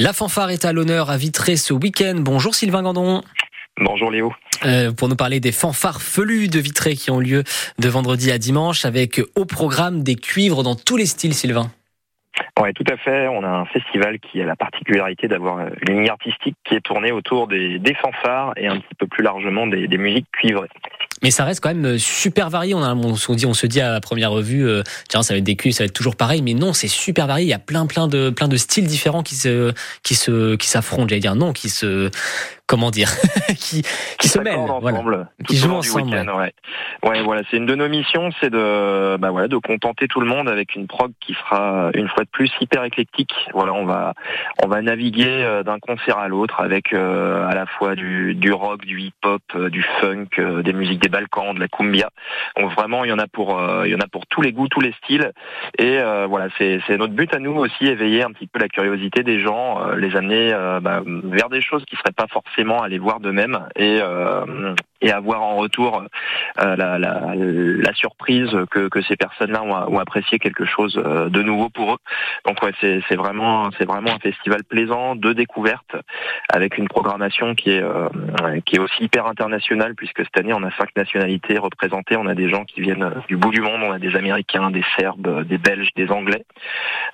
La fanfare est à l'honneur à Vitré ce week-end. Bonjour Sylvain Gandon. Bonjour Léo. Euh, pour nous parler des fanfares felus de Vitré qui ont lieu de vendredi à dimanche avec au programme des cuivres dans tous les styles Sylvain. Oui, tout à fait. On a un festival qui a la particularité d'avoir une ligne artistique qui est tournée autour des, fanfares et un petit peu plus largement des, musiques cuivrées. Mais ça reste quand même super varié. On, se dit, à la première revue, euh, tiens, ça va être des cuivres, ça va être toujours pareil. Mais non, c'est super varié. Il y a plein, plein de, plein de styles différents qui se, qui se, qui s'affrontent. J'allais dire non, qui se, comment dire, qui, qui se mêlent, ensemble, qui jouent ensemble. Ouais. ouais. voilà, c'est une de nos missions, c'est de, bah voilà, de contenter tout le monde avec une prog qui fera une fois de plus hyper éclectique. Voilà, on va, on va naviguer euh, d'un concert à l'autre avec euh, à la fois du, du rock, du hip-hop, euh, du funk, des musiques des Balkans, de la cumbia. Donc vraiment, il y en a pour, il y en a pour tous les goûts, tous les styles. Et voilà, c'est, c'est notre but à nous aussi, éveiller un petit peu la curiosité des gens, les amener bah, vers des choses qui seraient pas forcément aller voir d'eux-mêmes et, euh, et avoir en retour euh, la, la, la, surprise que, que ces personnes-là ont, ont, apprécié quelque chose euh, de nouveau pour eux. Donc ouais, c'est vraiment c'est vraiment un festival plaisant de découverte avec une programmation qui est qui est aussi hyper internationale puisque cette année on a cinq nationalités représentées. On a des gens qui viennent du bout du monde, on a des Américains, des Serbes, des Belges, des Anglais.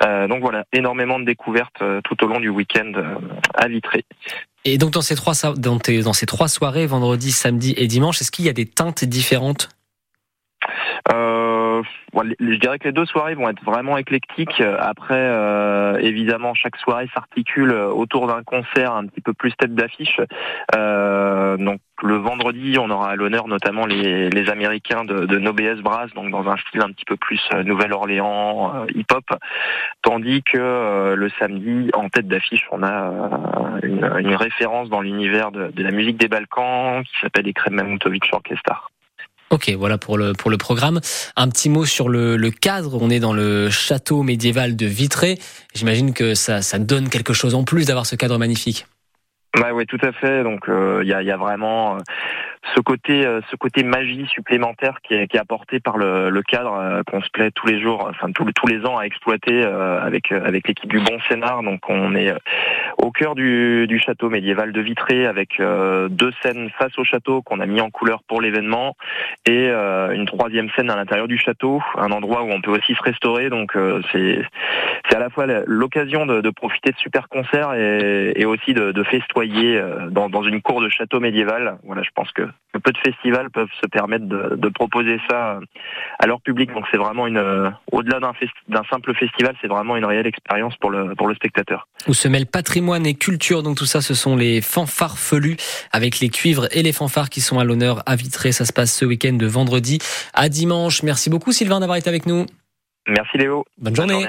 donc voilà, énormément de découvertes tout au long du week-end à Vitré. Et donc dans ces trois dans ces trois soirées, vendredi, samedi et dimanche, est-ce qu'il y a des teintes différentes euh, je dirais que les deux soirées vont être vraiment éclectiques. Après, euh, évidemment, chaque soirée s'articule autour d'un concert un petit peu plus tête d'affiche. Euh, donc le vendredi, on aura à l'honneur notamment les, Américains de, de Brass, donc dans un style un petit peu plus euh, Nouvelle-Orléans, euh, hip-hop, tandis que euh, le samedi, en tête d'affiche, on a une, référence dans l'univers de, la musique des Balkans qui s'appelle Ekrem Mamutovic Orchestra. Ok, voilà pour le programme. Un petit mot sur le, cadre. On est dans le château médiéval de Vitré. J'imagine que ça donne quelque chose en plus d'avoir ce cadre magnifique. Bah oui, tout à fait. Donc il y, a, y, a, vraiment ce côté, euh, ce côté magie supplémentaire qui est, qui est apporté par le, le cadre euh, qu'on se plaît tous les jours, enfin tous, tous les ans à exploiter euh, avec avec l'équipe du Bon Scénar. Donc on est au cœur du, du château médiéval de Vitré avec deux scènes face au château qu'on a mis en couleur pour l'événement et une troisième scène à l'intérieur du château, un endroit où on peut aussi se restaurer. Donc c'est c'est à la fois l'occasion de, de, profiter de super concerts et, et aussi de, de festoyer dans, dans une cour de château médiéval. Voilà, je pense que peu de festivals peuvent se permettre de, proposer ça à leur public. Donc c'est vraiment une, euh, au-delà d'un, simple festival, c'est vraiment une réelle expérience pour le, pour le spectateur. Où se mêlent patrimoine et culture. Donc tout ça, ce sont les fanfares felus avec les cuivres et les fanfares qui sont à l'honneur à Vitré. Ça se passe ce week-end de vendredi à dimanche. Merci beaucoup Sylvain d'avoir été avec nous. Merci Léo. Bonne journée.